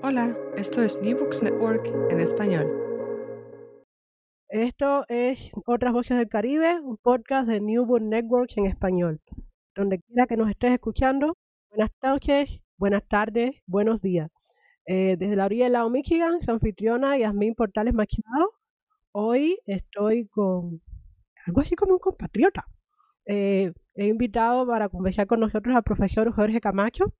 Hola, esto es New Books Network en español. Esto es Otras Voces del Caribe, un podcast de New Books Network en español. Donde quiera que nos estés escuchando, buenas noches, buenas tardes, buenos días. Eh, desde la orilla del lago Michigan, su anfitriona Yasmín Portales Machado. Hoy estoy con algo así como un compatriota. Eh, he invitado para conversar con nosotros al profesor Jorge Camacho,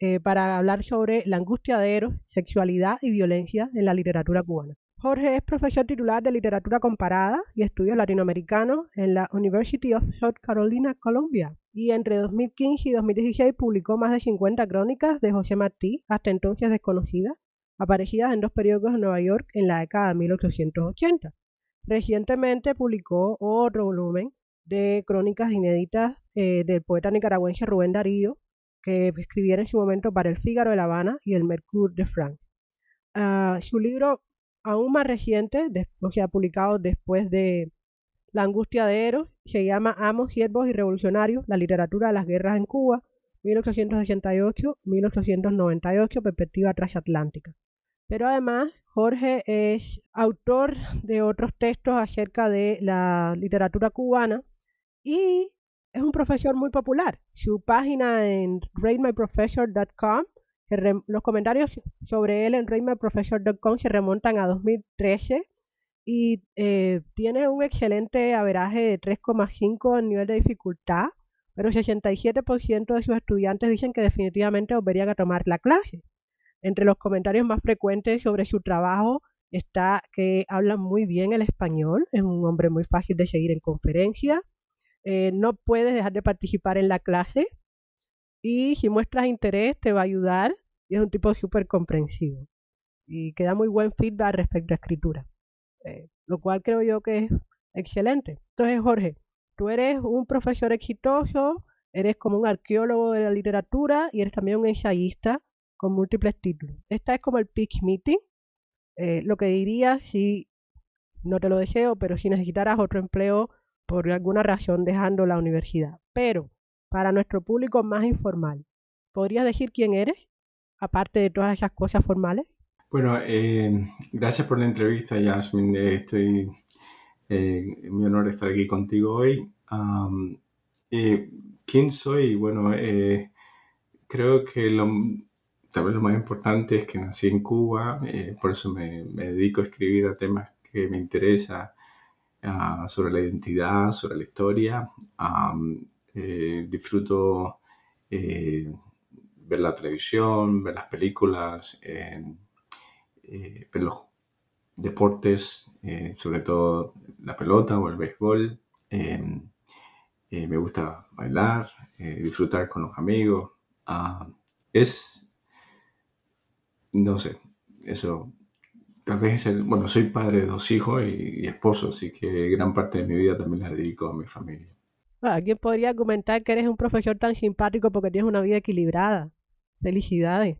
eh, para hablar sobre la angustia de Eros, sexualidad y violencia en la literatura cubana. Jorge es profesor titular de literatura comparada y estudios latinoamericanos en la University of South Carolina, Columbia. Y entre 2015 y 2016 publicó más de 50 crónicas de José Martí, hasta entonces desconocidas, aparecidas en dos periódicos de Nueva York en la década de 1880. Recientemente publicó otro volumen de crónicas inéditas eh, del poeta nicaragüense Rubén Darío, que escribiera en su momento para el Fígaro de La Habana y el Mercure de France. Ah, su libro aún más reciente, publicado después de La angustia de Eros, se llama Amos, Siervos y Revolucionarios, la literatura de las guerras en Cuba, 1868-1898, perspectiva transatlántica. Pero además, Jorge es autor de otros textos acerca de la literatura cubana y es un profesor muy popular. Su página en ratemyprofessor.com, los comentarios sobre él en ratemyprofessor.com se remontan a 2013 y eh, tiene un excelente averaje de 3,5 en nivel de dificultad, pero 67% de sus estudiantes dicen que definitivamente volverían a tomar la clase. Entre los comentarios más frecuentes sobre su trabajo está que habla muy bien el español, es un hombre muy fácil de seguir en conferencias, eh, no puedes dejar de participar en la clase y si muestras interés te va a ayudar y es un tipo súper comprensivo y que da muy buen feedback respecto a escritura, eh, lo cual creo yo que es excelente. Entonces, Jorge, tú eres un profesor exitoso, eres como un arqueólogo de la literatura y eres también un ensayista con múltiples títulos. Esta es como el pitch meeting. Eh, lo que diría si, no te lo deseo, pero si necesitaras otro empleo por alguna razón dejando la universidad. Pero para nuestro público más informal, ¿podrías decir quién eres, aparte de todas esas cosas formales? Bueno, eh, gracias por la entrevista, Yasmin. Eh, estoy eh, mi honor estar aquí contigo hoy. ¿Quién soy? Bueno, creo que lo, tal vez lo más importante es que nací en Cuba, por eso me, dedico a escribir a temas que me interesan Ah, sobre la identidad, sobre la historia. Eh, disfruto eh, ver la televisión, ver las películas, eh, ver los deportes, sobre todo la pelota o el béisbol. me gusta bailar, disfrutar con los amigos. Ah, es, no sé, eso tal vez es el, bueno, soy padre de dos hijos y, esposo, así que gran parte de mi vida también la dedico a mi familia. Alguien podría argumentar que eres un profesor tan simpático porque tienes una vida equilibrada. Felicidades.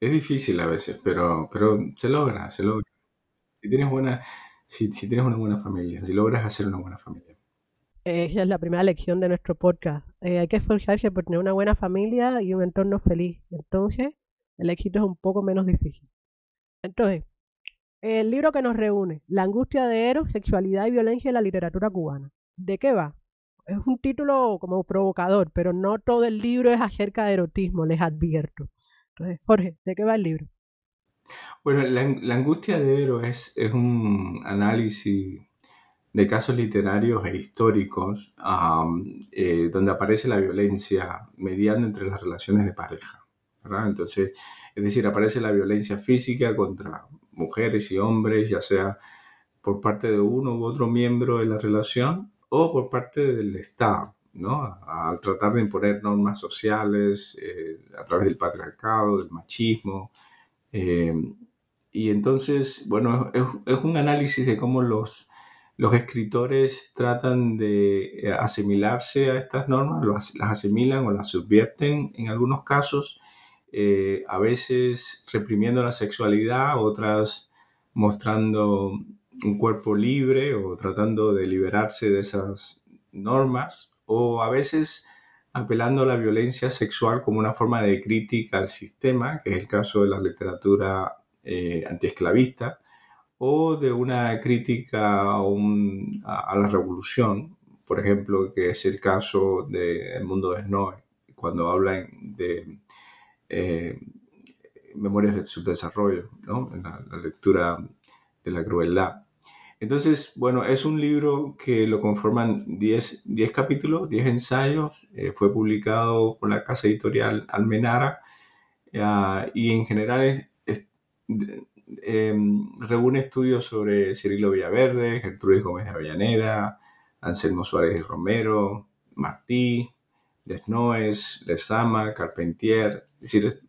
Es difícil a veces, pero, pero se logra, se logra. Si tienes, buena, si, tienes una buena familia, si logras hacer una buena familia. Esa es la primera lección de nuestro podcast. Eh, hay que esforzarse por tener una buena familia y un entorno feliz. Entonces, el éxito es un poco menos difícil. Entonces, el libro que nos reúne, La angustia de Eros, sexualidad y violencia en la literatura cubana. ¿De qué va? Es un título como provocador, pero no todo el libro es acerca de erotismo, les advierto. Entonces, Jorge, ¿de qué va el libro? Bueno, la, angustia de Ero es, es, un análisis de casos literarios e históricos eh, donde aparece la violencia mediando entre las relaciones de pareja. Entonces, es decir, aparece la violencia física contra mujeres y hombres, ya sea por parte de uno u otro miembro de la relación o por parte del Estado, ¿no? Al tratar de imponer normas sociales eh, a través del patriarcado, del machismo. Eh, y entonces, bueno, es, un análisis de cómo los, los escritores tratan de eh, asimilarse a estas normas, las, las asimilan o las subvierten en algunos casos, a veces reprimiendo la sexualidad, otras mostrando un cuerpo libre o tratando de liberarse de esas normas o a veces apelando a la violencia sexual como una forma de crítica al sistema, que es el caso de la literatura eh, antiesclavista, o de una crítica a, la revolución, por ejemplo, que es el caso del mundo de Snow, cuando hablan de eh, memorias del subdesarrollo, ¿no? la lectura de la crueldad. Entonces, bueno, es un libro que lo conforman 10, capítulos, 10 ensayos. Eh, fue publicado por la casa editorial Almenara ah, y en general em, reúne estudios sobre Cirilo Villaverde, Gertrudis Gómez de Avellaneda, Anselmo Suárez de Romero, Martí, Desnoes, Lezama, Carpentier. Es decir,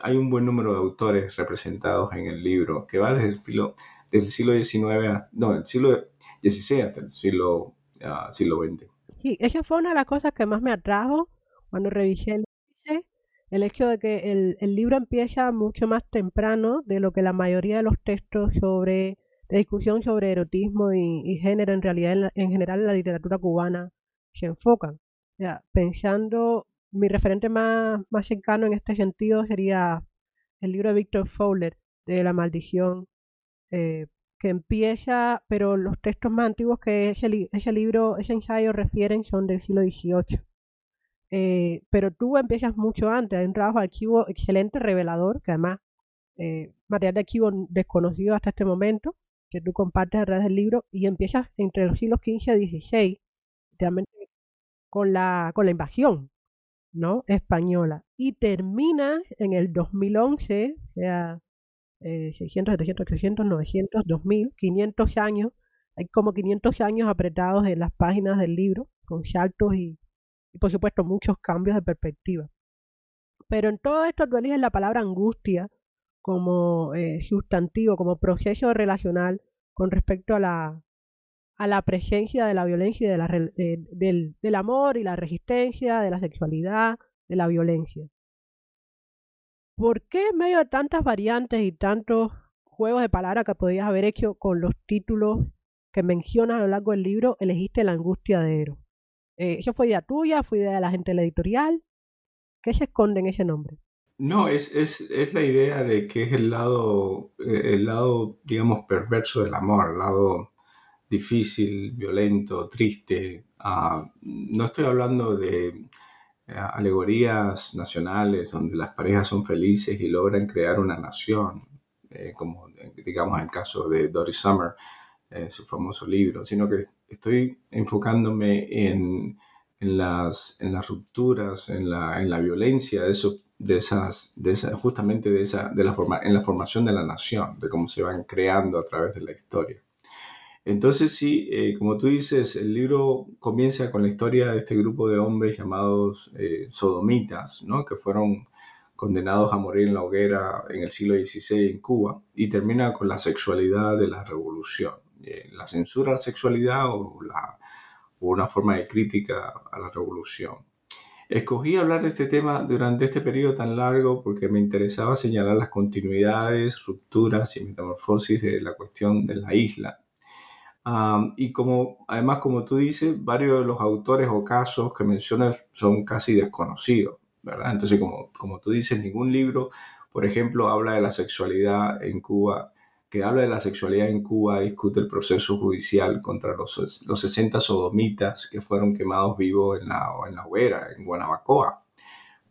hay un buen número de autores representados en el libro que va desde el filo del siglo XIX, no, del siglo XVI hasta el siglo, uh, siglo XX. Sí, esa fue una de las cosas que más me atrajo cuando revisé el el hecho de que el, el, libro empieza mucho más temprano de lo que la mayoría de los textos sobre de discusión sobre erotismo y, género en realidad en, general en la literatura cubana se enfocan. Ya, pensando, mi referente más, más cercano en este sentido sería el libro de Víctor Fowler, de La maldición eh, que empieza, pero los textos más antiguos que ese, ese libro, ese ensayo refieren son del siglo XVIII. Eh, pero tú empiezas mucho antes, hay un trabajo de archivo excelente, revelador, que además, eh, material de archivo desconocido hasta este momento, que tú compartes a través del libro, y empiezas entre los siglos XV y XVI, realmente con la, con la invasión ¿no? española, y terminas en el 2011, o sea, 600, 700, 800, 900, 2000, 500 años. Hay como 500 años apretados en las páginas del libro, con saltos y, por supuesto muchos cambios de perspectiva. Pero en todo esto tú eliges la palabra angustia como eh, sustantivo, como proceso relacional con respecto a la, a la presencia de la violencia y de la, del, del amor y la resistencia, de la sexualidad, de la violencia. ¿Por qué en medio de tantas variantes y tantos juegos de palabras que podías haber hecho con los títulos que mencionas a lo largo del libro, elegiste la angustia de Ero? Eh, ¿Eso fue idea tuya? ¿Fue idea de la gente de la editorial? ¿Qué se esconde en ese nombre? No, es, es, es la idea de que es el lado, eh, el lado, digamos, perverso del amor, el lado difícil, violento, triste. Ah, no estoy hablando de eh, alegorías nacionales donde las parejas son felices y logran crear una nación, eh, como digamos en el caso de Doris Summer, eh, su famoso libro, sino que estoy enfocándome en, las, rupturas, en la, en la violencia de, eso, de esas, justamente de esa, de la forma, en la formación de la nación, de cómo se van creando a través de la historia. Entonces sí, eh, como tú dices, el libro comienza con la historia de este grupo de hombres llamados eh, sodomitas, ¿no? que fueron condenados a morir en la hoguera en el siglo XVI en Cuba, y termina con la sexualidad de la revolución, eh, la censura a la sexualidad o, la, o una forma de crítica a la revolución. Escogí hablar de este tema durante este periodo tan largo porque me interesaba señalar las continuidades, rupturas y metamorfosis de la cuestión de la isla y como, además, como tú dices, varios de los autores o casos que mencionas son casi desconocidos, ¿verdad? Entonces, como, como tú dices, ningún libro, por ejemplo, habla de la sexualidad en Cuba, que habla de la sexualidad en Cuba, discute el proceso judicial contra los, los 60 sodomitas que fueron quemados vivos en la, en la hoguera, en Guanabacoa.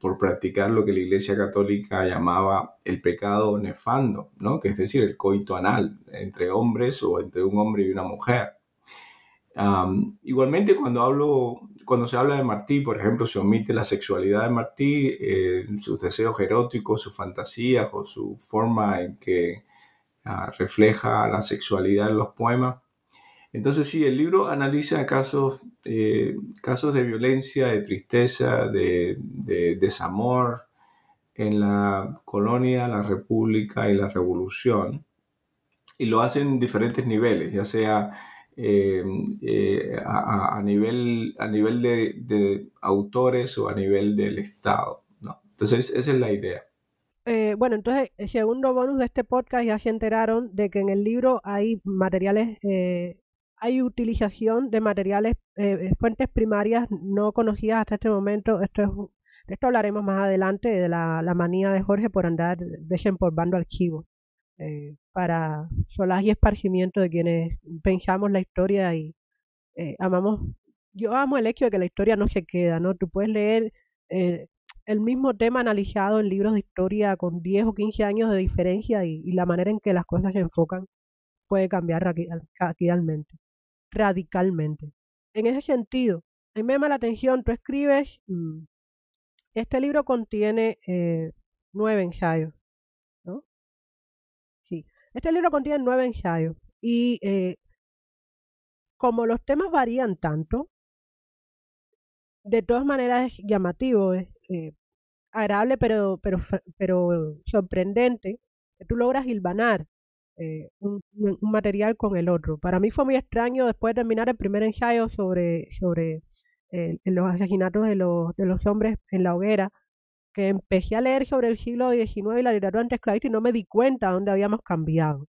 Por practicar lo que la Iglesia Católica llamaba el pecado nefando, ¿no? que es decir, el coito anal entre hombres o entre un hombre y una mujer. igualmente, cuando, hablo, cuando se habla de Martí, por ejemplo, se omite la sexualidad de Martí, eh, sus deseos eróticos, sus fantasías o su forma en que ah, refleja la sexualidad en los poemas. Entonces sí, el libro analiza casos, eh, casos de violencia, de tristeza, de, desamor en la colonia, la república y la revolución. Y lo hace en diferentes niveles, ya sea eh, eh, a, nivel, a nivel de, autores o a nivel del Estado. ¿no? Entonces esa es la idea. bueno, entonces, el segundo bonus de este podcast ya se enteraron de que en el libro hay materiales hay utilización de materiales, eh, fuentes primarias no conocidas hasta este momento. Esto de esto hablaremos más adelante, de la, manía de Jorge por andar desempolvando archivos eh, para solaz y esparcimiento de quienes pensamos la historia y eh, amamos. Yo amo el hecho de que la historia no se queda, ¿no? Tú puedes leer el mismo tema analizado en libros de historia con 10 o 15 años de diferencia y, la manera en que las cosas se enfocan puede cambiar radicalmente radicalmente. En ese sentido, a mí me llama la atención, tú escribes, mm, este libro contiene eh, nueve ensayos, ¿no? Sí, este libro contiene nueve ensayos y eh, como los temas varían tanto, de todas maneras es llamativo, es eh, agradable pero, pero, pero sorprendente que tú logras hilvanar eh, un, material con el otro. Para mí fue muy extraño después de terminar el primer ensayo sobre, sobre eh, los asesinatos de los, de los hombres en la hoguera, que empecé a leer sobre el siglo XIX y la literatura antiesclavista y no me di cuenta dónde habíamos cambiado.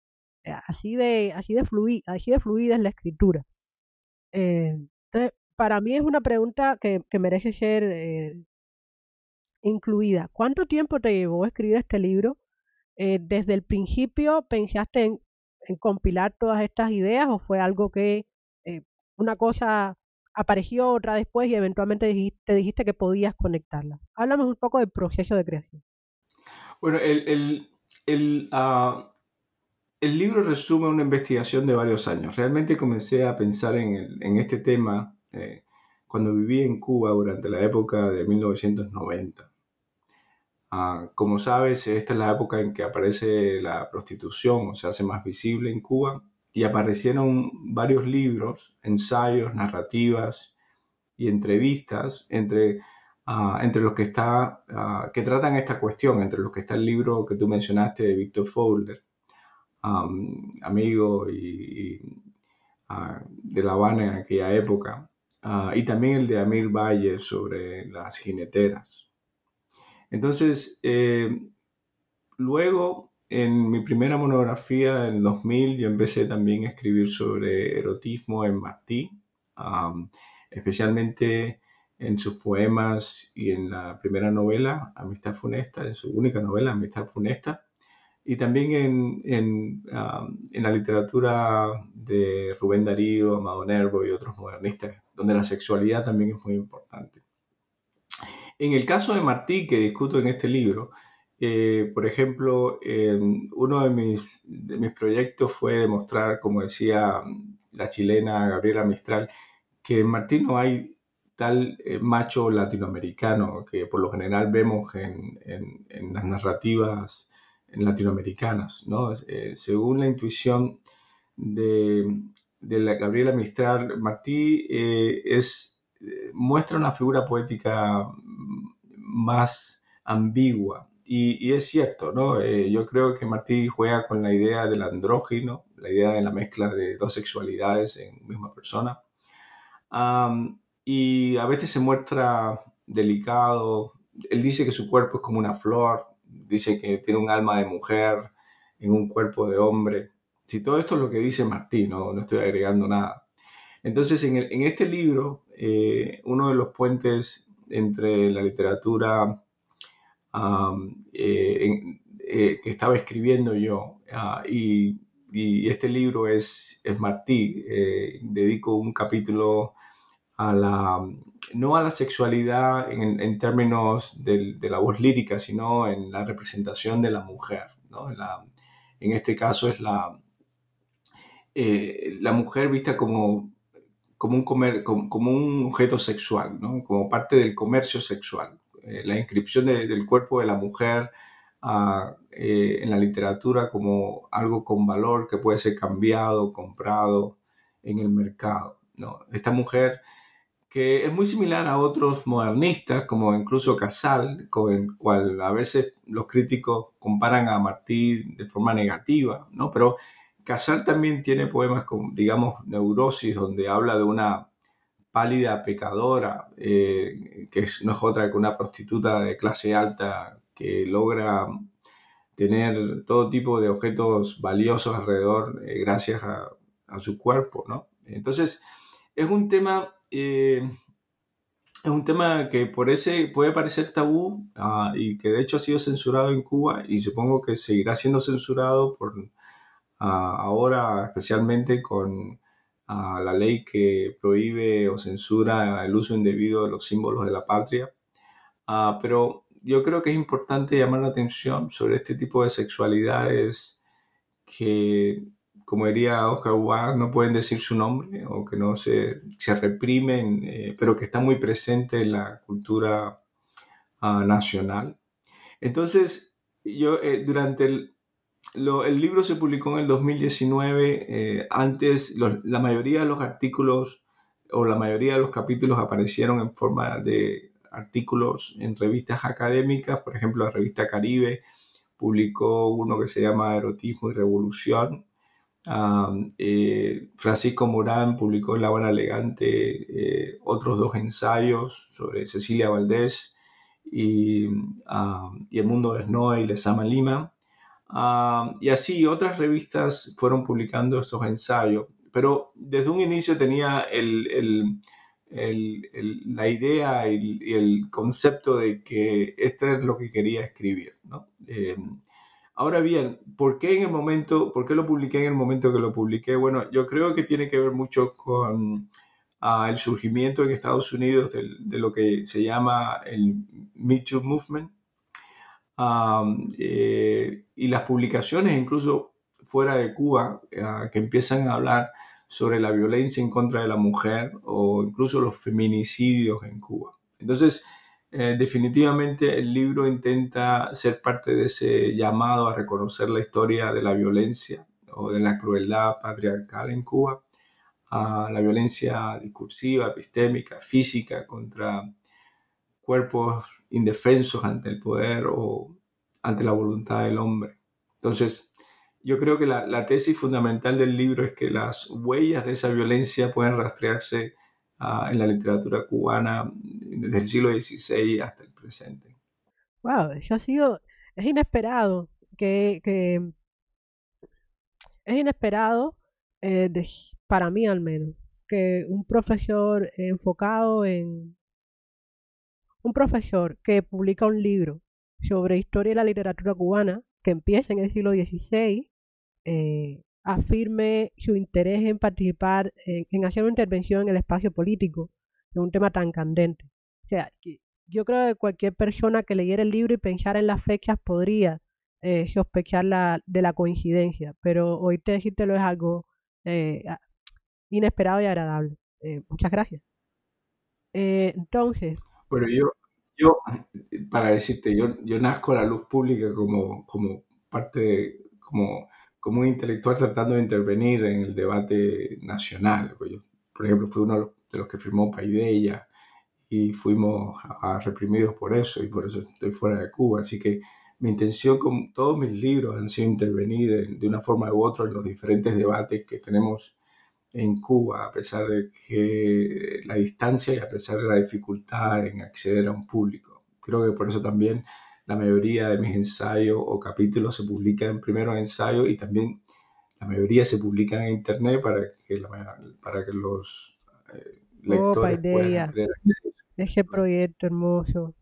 Eh, así de, así de, así de fluida es la escritura. entonces, para mí es una pregunta que, que merece ser incluida. ¿Cuánto tiempo te llevó escribir este libro? Eh, desde el principio pensaste en, compilar todas estas ideas o fue algo que eh, una cosa apareció otra después y eventualmente te dijiste que podías conectarlas? Háblame un poco del proceso de creación. Bueno, el, el, ah, libro resume una investigación de varios años. Realmente comencé a pensar en, en este tema eh, cuando viví en Cuba durante la época de 1990. Ah, como sabes, esta es la época en que aparece la prostitución o se hace más visible en Cuba y aparecieron varios libros, ensayos, narrativas y entrevistas entre, ah, entre los que está, ah, que tratan esta cuestión, entre los que está el libro que tú mencionaste de Víctor Fowler, amigo y, de La Habana en aquella época, y también el de Amir Valle sobre las jineteras. Entonces, eh, luego, en mi primera monografía en 2000, yo empecé también a escribir sobre erotismo en Martí, especialmente en sus poemas y en la primera novela, Amistad Funesta, en su única novela, Amistad Funesta, y también en, en, en la literatura de Rubén Darío, Amado Nervo y otros modernistas, donde la sexualidad también es muy importante. En el caso de Martí, que discuto en este libro, eh, por ejemplo, uno de mis, proyectos fue demostrar, como decía la chilena Gabriela Mistral, que en Martí no hay tal eh, macho latinoamericano que por lo general vemos en, las narrativas latinoamericanas. ¿no? Eh, según la intuición de, de la Gabriela Mistral, Martí es muestra una figura poética más ambigua. Y, es cierto, ¿no? Eh, yo creo que Martí juega con la idea del andrógino, la idea de la mezcla de dos sexualidades en misma persona. y a veces se muestra delicado. Él dice que su cuerpo es como una flor, dice que tiene un alma de mujer en un cuerpo de hombre. Si todo esto es lo que dice Martí, no, estoy agregando nada. Entonces, en, este libro, eh, uno de los puentes entre la literatura eh, eh, que estaba escribiendo yo ah, y, este libro es, es Martí, dedico un capítulo a la, no a la sexualidad en, términos de, la voz lírica, sino en la representación de la mujer. ¿no? En, este caso es la, eh, la mujer vista como, como, un objeto sexual, ¿no? como parte del comercio sexual. Eh, la inscripción del cuerpo de la mujer ah, eh, en la literatura como algo con valor que puede ser cambiado, comprado en el mercado. Esta mujer que es muy similar a otros modernistas, como incluso Casal, con el cual a veces los críticos comparan a Martí de forma negativa, ¿no? Pero Casal también tiene poemas como, digamos, Neurosis, donde habla de una pálida pecadora, eh, que es, no es otra que una prostituta de clase alta que logra tener todo tipo de objetos valiosos alrededor eh, gracias a, su cuerpo, ¿no? Entonces, es un tema eh, es un tema que por ese puede parecer tabú ah, y que de hecho ha sido censurado en Cuba y supongo que seguirá siendo censurado por ahora especialmente con ah, la ley que prohíbe o censura el uso indebido de los símbolos de la patria. pero yo creo que es importante llamar la atención sobre este tipo de sexualidades que como diría Oscar Wilde, no pueden decir su nombre o que no se, se reprimen, eh, pero que están muy presentes en la cultura ah, nacional. Entonces, yo eh, durante el, el libro se publicó en el 2019, eh, antes la mayoría de los artículos o la mayoría de los capítulos aparecieron en forma de artículos en revistas académicas, por ejemplo, la revista Caribe publicó uno que se llama Erotismo y Revolución, eh, Francisco Morán publicó en La Buena Elegante eh, otros dos ensayos sobre Cecilia Valdés y, y El Mundo de Snow y Les Ama Lima. y así otras revistas fueron publicando estos ensayos, pero desde un inicio tenía la idea y el, concepto de que este es lo que quería escribir. Eh, Ahora bien, ¿por qué en el momento, por qué lo publiqué en el momento que lo publiqué? Bueno, yo creo que tiene que ver mucho con ah, el surgimiento en Estados Unidos de, lo que se llama el Me Too Movement eh, y las publicaciones incluso fuera de Cuba ah, que empiezan a hablar sobre la violencia en contra de la mujer o incluso los feminicidios en Cuba. Entonces, eh, definitivamente el libro intenta ser parte de ese llamado a reconocer la historia de la violencia o de la crueldad patriarcal en Cuba, a la violencia discursiva, epistémica, física contra cuerpos indefensos ante el poder o ante la voluntad del hombre. Entonces, yo creo que la, tesis fundamental del libro es que las huellas de esa violencia pueden rastrearse en la literatura cubana desde el siglo XVI hasta el presente. Wow, eso ha sido, es inesperado, que, es inesperado eh, para mí al menos, que un profesor enfocado en, un profesor que publica un libro sobre historia de la literatura cubana, que empieza en el siglo XVI, eh, afirme su interés en participar, en, hacer una intervención en el espacio político, en un tema tan candente. O sea, yo creo que cualquier persona que leyera el libro y pensara en las fechas podría eh, sospechar la, de la coincidencia, pero oírte decírtelo es algo eh, inesperado y agradable. Eh, muchas gracias. entonces... Bueno, yo, yo, para decirte, yo, yo nazco a la luz pública como, como parte de, como como un intelectual tratando de intervenir en el debate nacional. Yo, por ejemplo, fui uno de los que firmó Paideia y fuimos reprimidos por eso y por eso estoy fuera de Cuba. Así que mi intención con todos mis libros han sido intervenir de una forma u otra en los diferentes debates que tenemos en Cuba, a pesar de que la distancia y a pesar de la dificultad en acceder a un público. Creo que por eso también la mayoría de mis ensayos o capítulos se publican en primero ensayo y también la mayoría se publican en internet para que, para que los eh, oh, lectores puedan tener Ese proyecto hermoso.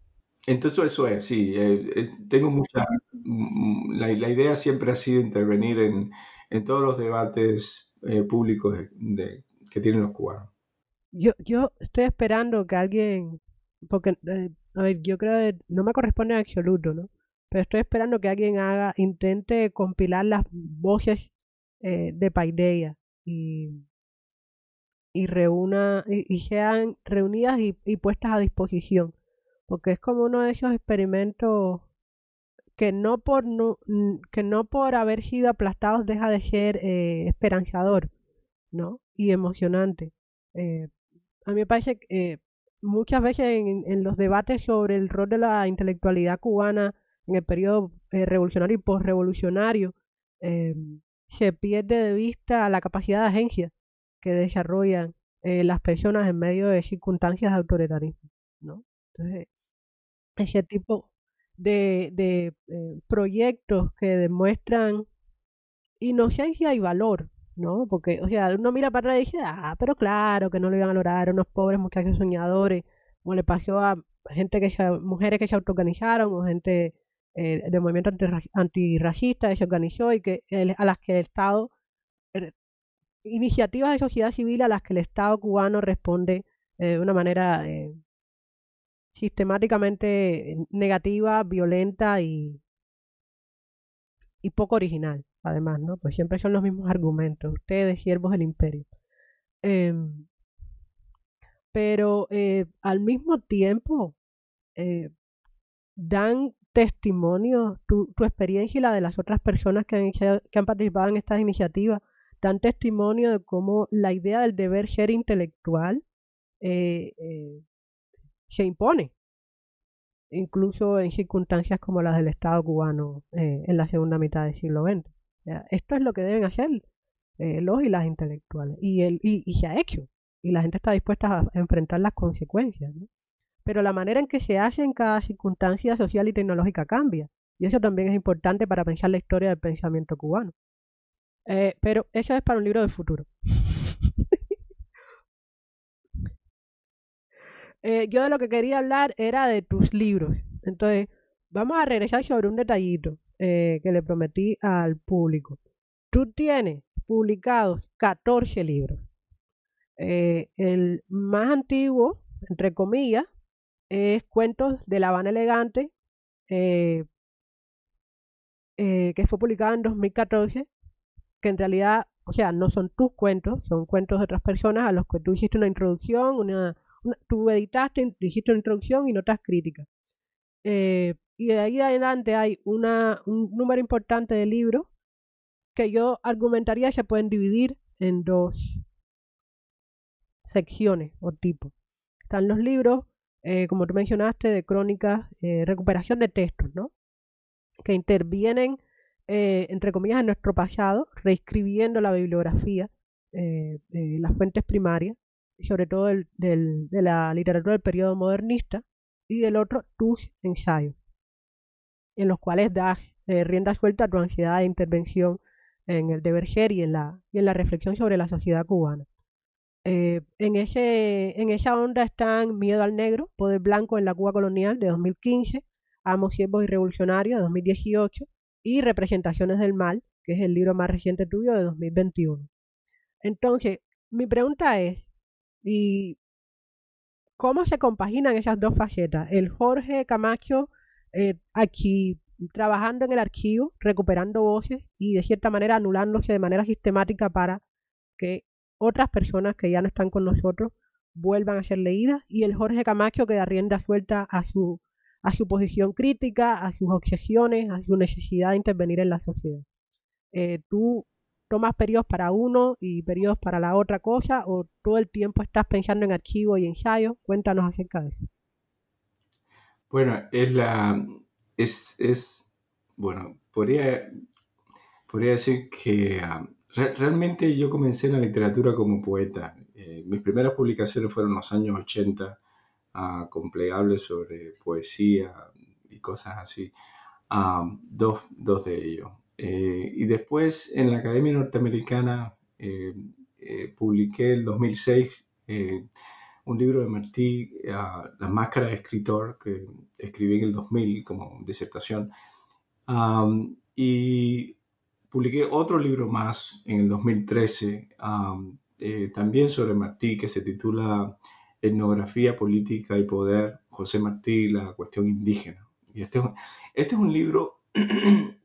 Entonces eso es, sí. Eh, eh, tengo mucha... Mm, la, la, idea siempre ha sido intervenir en, en todos los debates públicos de, que tienen los cubanos. yo, yo estoy esperando que alguien, porque, eh, a ver, yo creo que no me corresponde en absoluto, ¿no? Pero estoy esperando que alguien haga, intente compilar las voces eh, de Paideia y, y reúna, y, sean reunidas y, y puestas a disposición. Porque es como uno de esos experimentos que no por no, que no por haber sido aplastados deja de ser eh, esperanzador, ¿no? Y emocionante. Eh, a mí me parece que eh, muchas veces en, los debates sobre el rol de la intelectualidad cubana en el periodo revolucionario y postrevolucionario, se pierde de vista la capacidad de agencia que desarrollan las personas en medio de circunstancias de autoritarismo, ¿no? Entonces, ese tipo de, de eh, proyectos que demuestran inocencia y valor, ¿no? Porque, o sea, uno mira para atrás y dice, ah, pero claro que no lo iban a lograr, unos pobres muchachos soñadores, como le pasó a gente que se, mujeres que se autoorganizaron, o gente eh, del movimiento antirracista que se organizó y que a las que el Estado, eh, iniciativas de sociedad civil a las que el Estado cubano responde de una manera sistemáticamente negativa, violenta y, y poco original, además, ¿no? Pues siempre son los mismos argumentos, ustedes, siervos del imperio. Em, pero eh, al mismo tiempo eh, dan testimonio, tu, tu, experiencia y la de las otras personas que han, que han participado en estas iniciativas, dan testimonio de cómo la idea del deber ser intelectual eh, se impone, incluso en circunstancias como las del Estado cubano eh, en la segunda mitad del siglo XX. Esto es lo que deben hacer eh, los y las intelectuales. Y, el, y, se ha hecho. Y la gente está dispuesta a enfrentar las consecuencias. Pero la manera en que se hace en cada circunstancia social y tecnológica cambia. Y eso también es importante para pensar la historia del pensamiento cubano. Eh, pero eso es para un libro del futuro. Eh, yo de lo que quería hablar era de tus libros. Entonces, vamos a regresar sobre un detallito eh, que le prometí al público. Tú tienes publicados 14 libros. Eh, el más antiguo, entre comillas, es Cuentos de La Habana Elegante, que fue publicado en 2014, que en realidad, o sea, no son tus cuentos, son cuentos de otras personas a los que tú hiciste una introducción, una tú editaste, dijiste una introducción y notas críticas. Eh, y de ahí adelante hay un número importante de libros que yo argumentaría se pueden dividir en dos secciones o tipos. Están los libros, eh, como tú mencionaste, de crónicas, eh, recuperación de textos, ¿no? Que intervienen, entre comillas, en nuestro pasado, reescribiendo la bibliografía, las fuentes primarias, sobre todo del, de la literatura del periodo modernista, y del otro tus ensayos, en los cuales das eh, rienda suelta a tu ansiedad de intervención en el deber ser y en la, y en la reflexión sobre la sociedad cubana. Eh, en, ese, en esa onda están Miedo al Negro, Poder Blanco en la Cuba Colonial de 2015, Amos, Siervos y Revolucionarios de 2018 y Representaciones del Mal, que es el libro más reciente tuyo de 2021. Entonces, mi pregunta es, y cómo se compaginan esas dos facetas. El Jorge Camacho eh, aquí trabajando en el archivo, recuperando voces y de cierta manera anulándose de manera sistemática para que otras personas que ya no están con nosotros vuelvan a ser leídas y el Jorge Camacho que da rienda suelta a su, a su posición crítica, a sus obsesiones, a su necesidad de intervenir en la sociedad. Eh, tú tomas periodos para uno y periodos para la otra cosa o todo el tiempo estás pensando en archivo y ensayo? Cuéntanos acerca de eso. Bueno, es la. Es. es bueno, podría, podría decir que ah, realmente yo comencé en la literatura como poeta. Eh, mis primeras publicaciones fueron en los años 80, uh, con plegables sobre poesía y cosas así. Ah, dos, dos de ellos. Eh, y después en la Academia Norteamericana eh, eh, publiqué en 2006 un libro de Martí, La máscara de escritor, que escribí en el 2000 como disertación. y publiqué otro libro más en el 2013 eh, también sobre Martí que se titula Etnografía, Política y Poder, José Martí, la cuestión indígena. Y este, este es un libro,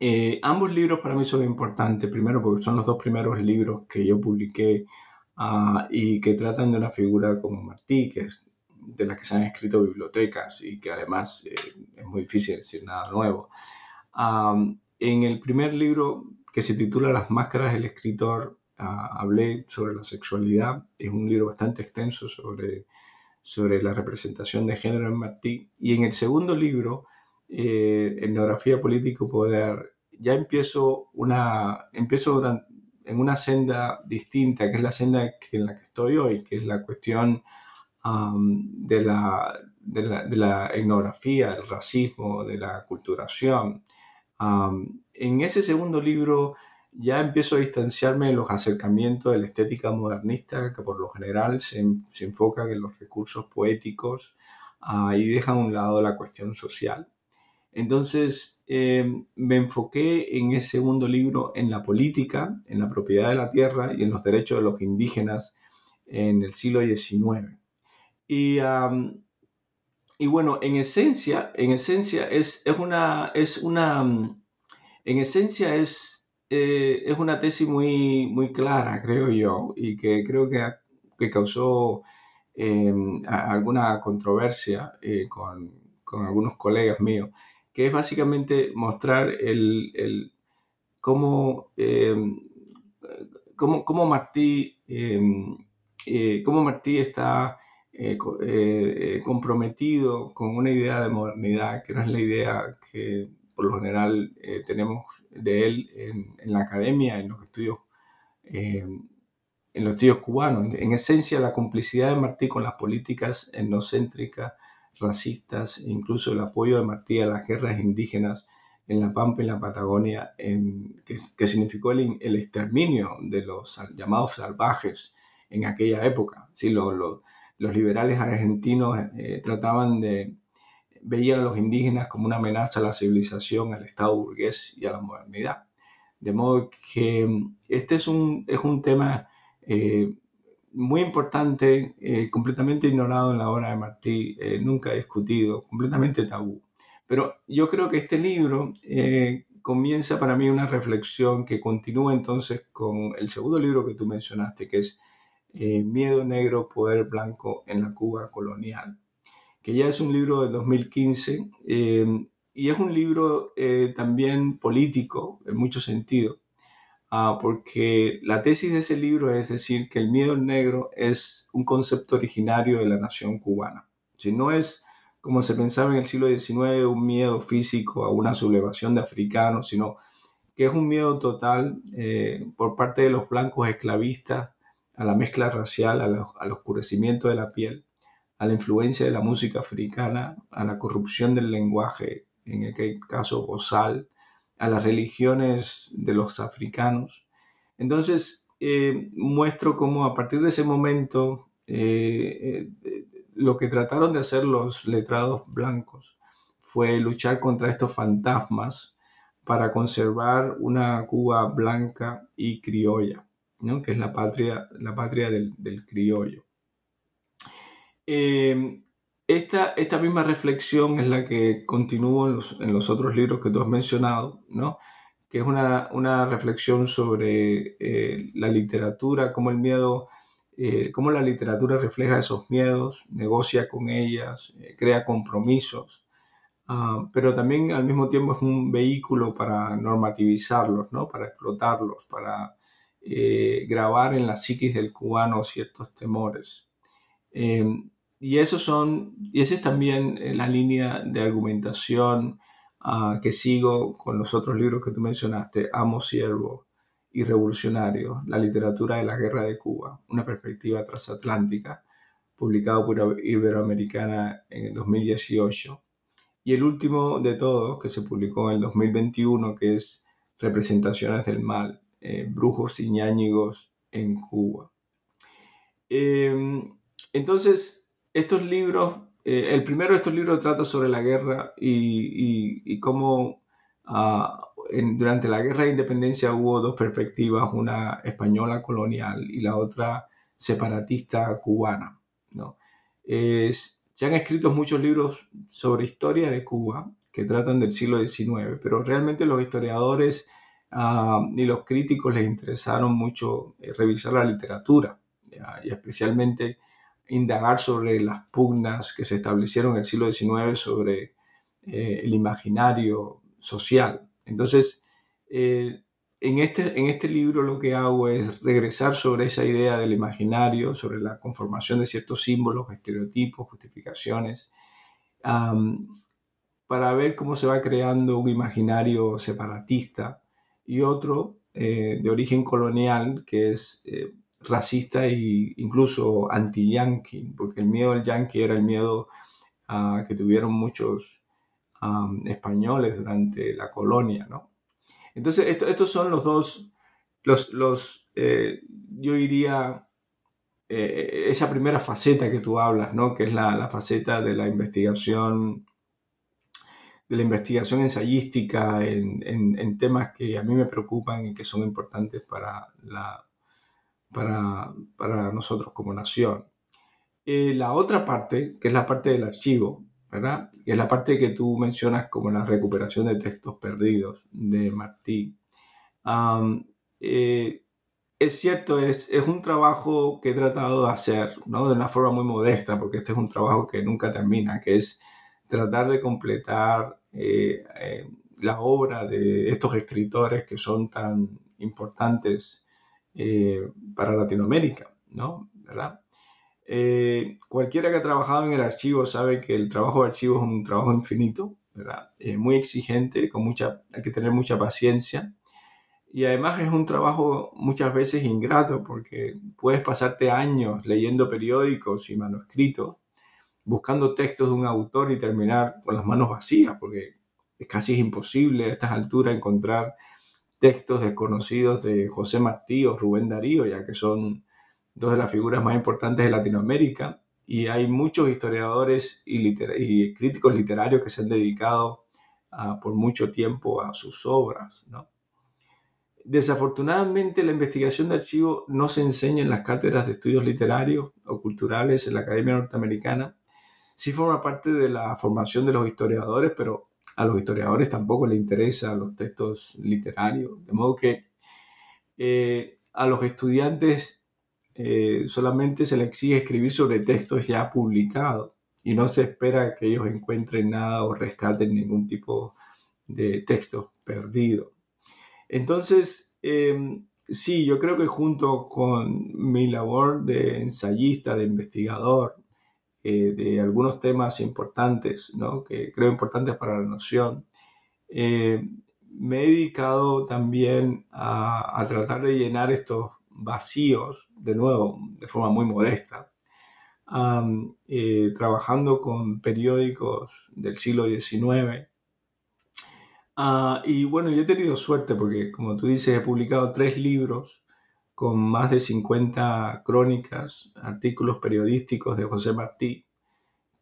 eh, ambos libros para mí son importantes, primero porque son los dos primeros libros que yo publiqué ah, y que tratan de una figura como Martí, que es de la que se han escrito bibliotecas y que además eh, es muy difícil decir nada nuevo. en el primer libro que se titula Las máscaras del escritor, ah, hablé sobre la sexualidad. Es un libro bastante extenso sobre, sobre la representación de género en Martí. Y en el segundo libro, eh, Etnografía Político Poder, ya empiezo, una, empiezo en una senda distinta, que es la senda en la que estoy hoy, que es la cuestión de, la, de, la, etnografía, del racismo, de la culturación. en ese segundo libro ya empiezo a distanciarme de los acercamientos de la estética modernista, que por lo general se, se enfocan en los recursos poéticos uh, y dejan a un lado la cuestión social. Entonces em, me enfoqué en ese segundo libro en la política, en la propiedad de la tierra y en los derechos de los indígenas en el siglo XIX. Y, bueno, en esencia, en esencia es, una, es una, en esencia es, eh, es una tesis muy, muy clara, creo yo, y que creo que, que causó em, alguna controversia eh, con, con, algunos colegas míos, que es básicamente mostrar el, el cómo, em, cómo, cómo, Martí, em, eh, cómo Martí está eh, eh, comprometido con una idea de modernidad, que no es la idea que por lo general eh, tenemos de él en, la academia, en los estudios, en los estudios cubanos. En esencia, la complicidad de Martí con las políticas etnocéntricas, racistas, e incluso el apoyo de Martí a las guerras indígenas en la Pampa y la Patagonia, que, significó el, exterminio de los llamados salvajes en aquella época. ¿sí? Lo, lo, los liberales argentinos eh, trataban de, veían a los indígenas como una amenaza a la civilización, al Estado burgués y a la modernidad. De modo que este es un, es un tema eh, muy importante, eh, completamente ignorado en la obra de Martí, nunca discutido, completamente tabú. Pero yo creo que este libro comienza para mí una reflexión que continúa entonces con el segundo libro que tú mencionaste, que es eh, Miedo Negro, Poder Blanco en la Cuba Colonial, que ya es un libro de 2015 eh, y es un libro eh, también político en mucho sentido, ah, porque la tesis de ese libro es decir que el miedo negro es un concepto originario de la nación cubana. Si no es como se pensaba en el siglo XIX, un miedo físico a una sublevación de africanos, sino que es un miedo total por parte de los blancos esclavistas a la mezcla racial, al, oscurecimiento de la piel, a la influencia de la música africana, a la corrupción del lenguaje, en aquel caso bozal, a las religiones de los africanos. Entonces, eh, muestro cómo a partir de ese momento eh, eh, lo que trataron de hacer los letrados blancos fue luchar contra estos fantasmas para conservar una Cuba blanca y criolla que es la patria, la patria del, criollo. Esta, esta, misma reflexión es la que continúo en los, en los, otros libros que tú has mencionado, ¿no? que es una, una reflexión sobre eh, la literatura, cómo el miedo, eh, cómo la literatura refleja esos miedos, negocia con ellas, crea compromisos, ah, pero también al mismo tiempo es un vehículo para normativizarlos, ¿no? para explotarlos, para eh, grabar en la psiquis del cubano ciertos temores. Y, eso son, y esa es también eh, la línea de argumentación ah, que sigo con los otros libros que tú mencionaste, Amo Siervo y Revolucionario, la literatura de la guerra de Cuba, una perspectiva transatlántica, publicado por Iberoamericana en el 2018. Y el último de todos, que se publicó en el 2021, que es Representaciones del Mal, eh, brujos y ñáñigos en Cuba. Em, entonces, estos libros, eh, el primero de estos libros trata sobre la guerra y, cómo ah, durante la guerra de independencia hubo dos perspectivas, una española colonial y la otra separatista cubana. ¿no? se han escrito muchos libros sobre historia de Cuba que tratan del siglo XIX, pero realmente los historiadores ah, y los críticos les interesaron mucho eh, revisar la literatura y especialmente indagar sobre las pugnas que se establecieron en el siglo XIX sobre eh, el imaginario social. Entonces, eh, en, este, en este libro lo que hago es regresar sobre esa idea del imaginario, sobre la conformación de ciertos símbolos, estereotipos, justificaciones, para ver cómo se va creando un imaginario separatista y otro eh, de origen colonial que es racista e incluso anti-yankee, porque el miedo al yankee era el miedo que tuvieron muchos españoles durante la colonia, ¿no? Entonces, estos son los dos, los, los eh, yo diría, eh, esa primera faceta que tú hablas, ¿no? Que es la, faceta de la investigación, de la investigación ensayística en, en, temas que a mí me preocupan y que son importantes para la, para, para nosotros como nación. Eh, la otra parte, que es la parte del archivo, ¿verdad? Que es la parte que tú mencionas como la recuperación de textos perdidos de Martí. Eh, es cierto, es, es, un trabajo que he tratado de hacer, ¿no? De una forma muy modesta, porque este es un trabajo que nunca termina, que es tratar de completar eh, la obra de estos escritores que son tan importantes eh, para Latinoamérica, ¿no? ¿verdad? Eh, cualquiera que ha trabajado en el archivo sabe que el trabajo de archivo es un trabajo infinito, ¿verdad? muy exigente, con mucha, hay que tener mucha paciencia. Y además es un trabajo muchas veces ingrato porque puedes pasarte años leyendo periódicos y manuscritos, buscando textos de un autor y terminar con las manos vacías, porque es casi imposible a estas alturas encontrar textos desconocidos de José Martí o Rubén Darío, ya que son dos de las figuras más importantes de Latinoamérica. Y hay muchos historiadores y, críticos literarios que se han dedicado por mucho tiempo a sus obras. Desafortunadamente, la investigación de archivo no se enseña en las cátedras de estudios literarios o culturales en la Academia Norteamericana. Sí forma parte de la formación de los historiadores, pero a los historiadores tampoco les interesan los textos literarios, de modo que eh, a los estudiantes eh, solamente se les exige escribir sobre textos ya publicados y no se espera que ellos encuentren nada o rescaten ningún tipo de texto perdido. Entonces, em, sí, yo creo que junto con mi labor de ensayista, de investigador, eh, de algunos temas importantes, ¿no? que creo importantes para la noción. Eh, me he dedicado también a, tratar de llenar estos vacíos, de nuevo, de forma muy modesta, eh, trabajando con periódicos del siglo XIX. Ah, y bueno, yo he tenido suerte porque, como tú dices, he publicado tres libros con más de 50 crónicas, artículos periodísticos de José Martí,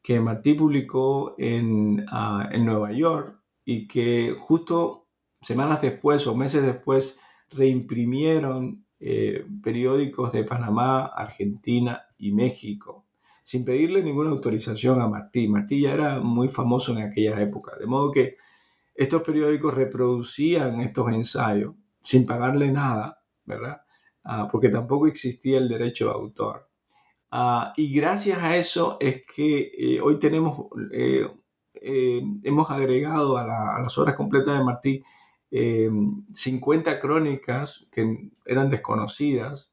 que Martí publicó en, ah, en Nueva York y que justo semanas después o meses después reimprimieron eh, periódicos de Panamá, Argentina y México, sin pedirle ninguna autorización a Martí. Martí ya era muy famoso en aquella época, de modo que estos periódicos reproducían estos ensayos sin pagarle nada, ¿verdad? Ah, porque tampoco existía el derecho de autor. Ah, y gracias a eso es que eh, hoy tenemos, eh, eh, hemos agregado a, las obras completas de Martí 50 crónicas que eran desconocidas,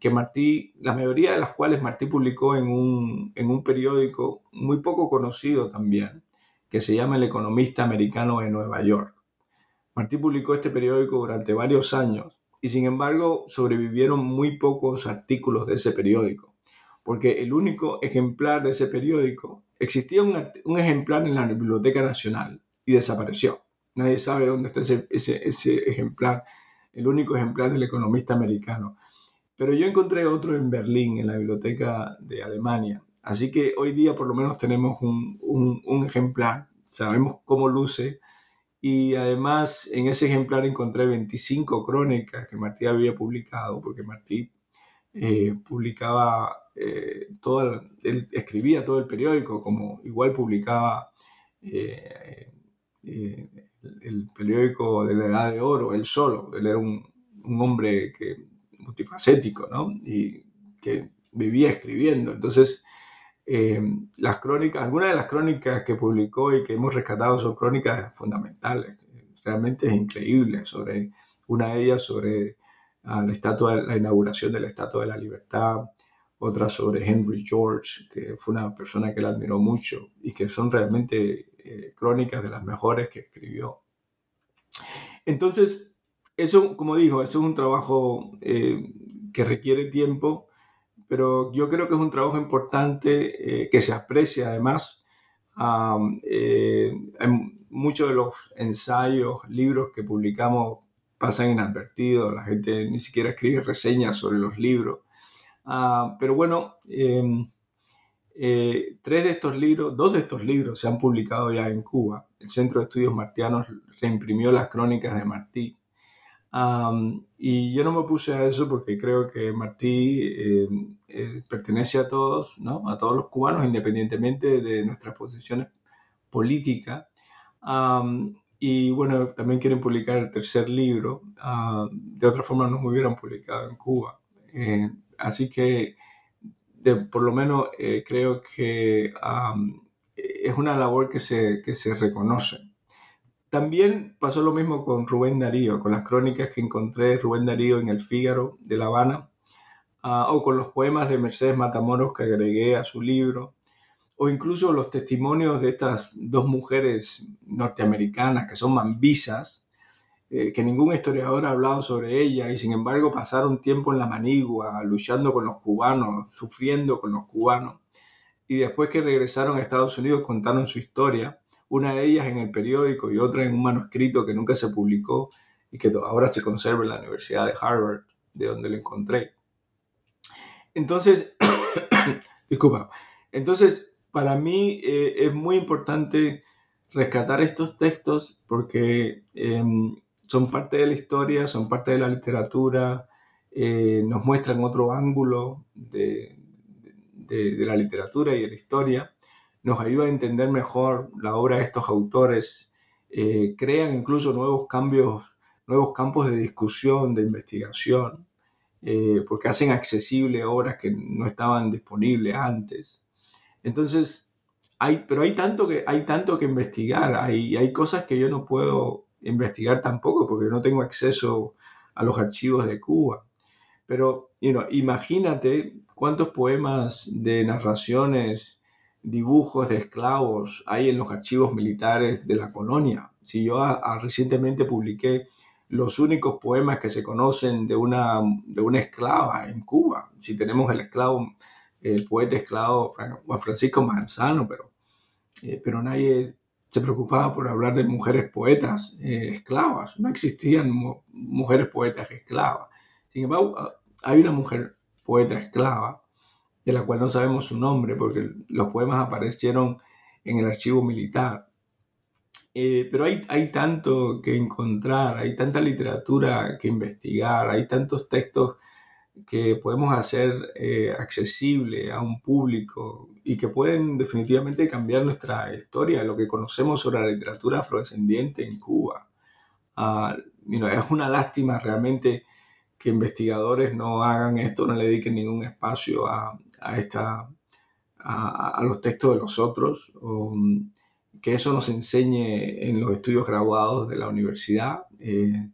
que Martí, la mayoría de las cuales Martí publicó en un, en un periódico muy poco conocido también, que se llama El Economista Americano de Nueva York. Martí publicó este periódico durante varios años y sin embargo sobrevivieron muy pocos artículos de ese periódico, porque el único ejemplar de ese periódico, existía un, ejemplar en la Biblioteca Nacional y desapareció. Nadie sabe dónde está ese, ese, ejemplar, el único ejemplar del economista americano. Pero yo encontré otro en Berlín, en la Biblioteca de Alemania. Así que hoy día por lo menos tenemos un, un, un ejemplar, sabemos cómo luce y además en ese ejemplar encontré 25 crónicas que Martí había publicado, porque Martí eh, publicaba eh, todo, él escribía todo el periódico, como igual publicaba eh, el, periódico de la Edad de Oro, él solo, él era un, un hombre que, multifacético, ¿no? Y que vivía escribiendo. Entonces, las crónicas, algunas de las crónicas que publicó y que hemos rescatado son crónicas fundamentales, realmente increíbles, sobre una de ellas sobre a la, estatua, la inauguración de la Estatua de la Libertad, otra sobre Henry George, que fue una persona que la admiró mucho y que son realmente eh, crónicas de las mejores que escribió. Entonces, eso, como dijo, eso es un trabajo eh, que requiere tiempo, pero yo creo que es un trabajo importante eh, que se aprecia además. muchos de los ensayos, libros que publicamos pasan inadvertidos, la gente ni siquiera escribe reseñas sobre los libros. Ah, pero bueno, em, eh, tres de estos libros, dos de estos libros se han publicado ya en Cuba. El Centro de Estudios Martianos reimprimió las crónicas de Martí. Y yo no me puse a eso porque creo que Martí em, eh, pertenece a todos, ¿no? a todos los cubanos, independientemente de nuestras posiciones políticas. Y bueno, también quieren publicar el tercer libro. De otra forma no hubieran publicado en Cuba. Eh, así que por lo menos eh, creo que es una labor que se, que se reconoce. También pasó lo mismo con Rubén Darío, con las crónicas que encontré de Rubén Darío en el Fígaro de La Habana, ah, o con los poemas de Mercedes Matamoros que agregué a su libro o incluso los testimonios de estas dos mujeres norteamericanas que son mambisas, eh, que ningún historiador ha hablado sobre ellas y sin embargo pasaron tiempo en la manigua, luchando con los cubanos, sufriendo con los cubanos. Y después que regresaron a Estados Unidos contaron su historia, una de ellas en el periódico y otra en un manuscrito que nunca se publicó y que ahora se conserva en la Universidad de Harvard, de donde lo encontré. Entonces, disculpa, entonces para mí eh, es muy importante rescatar estos textos porque em, son parte de la historia, son parte de la literatura, eh, nos muestran otro ángulo de, la literatura y de la historia, nos ayuda a entender mejor la obra de estos autores, eh, crean incluso nuevos cambios, nuevos campos de discusión, de investigación, porque hacen accesible obras que no estaban disponibles antes. Entonces, hay, pero hay tanto que, hay tanto que investigar, hay, hay cosas que yo no puedo investigar tampoco porque no tengo acceso a los archivos de Cuba. Pero imagínate cuántos poemas de narraciones, dibujos de esclavos hay en los archivos militares de la colonia. Si yo recientemente publiqué los únicos poemas que se conocen de una, de una esclava en Cuba, si tenemos el esclavo el poeta esclavo Juan Francisco Manzano, pero, eh, pero nadie se preocupaba por hablar de mujeres poetas eh, esclavas. No existían mujeres poetas esclavas. Sin embargo, ah, hay una mujer poeta esclava, de la cual no sabemos su nombre, porque los poemas aparecieron en el archivo militar. Eh, pero hay, hay tanto que encontrar, hay tanta literatura que investigar, hay tantos textos que podemos hacer eh, accesible a un público y que pueden definitivamente cambiar nuestra historia, lo que conocemos sobre la literatura afrodescendiente en Cuba. Uh, es una lástima realmente que investigadores no hagan esto, no le dediquen ningún espacio a, a esta, a, los textos de los otros, o, que eso nos enseñe en los estudios graduados de la universidad, eh,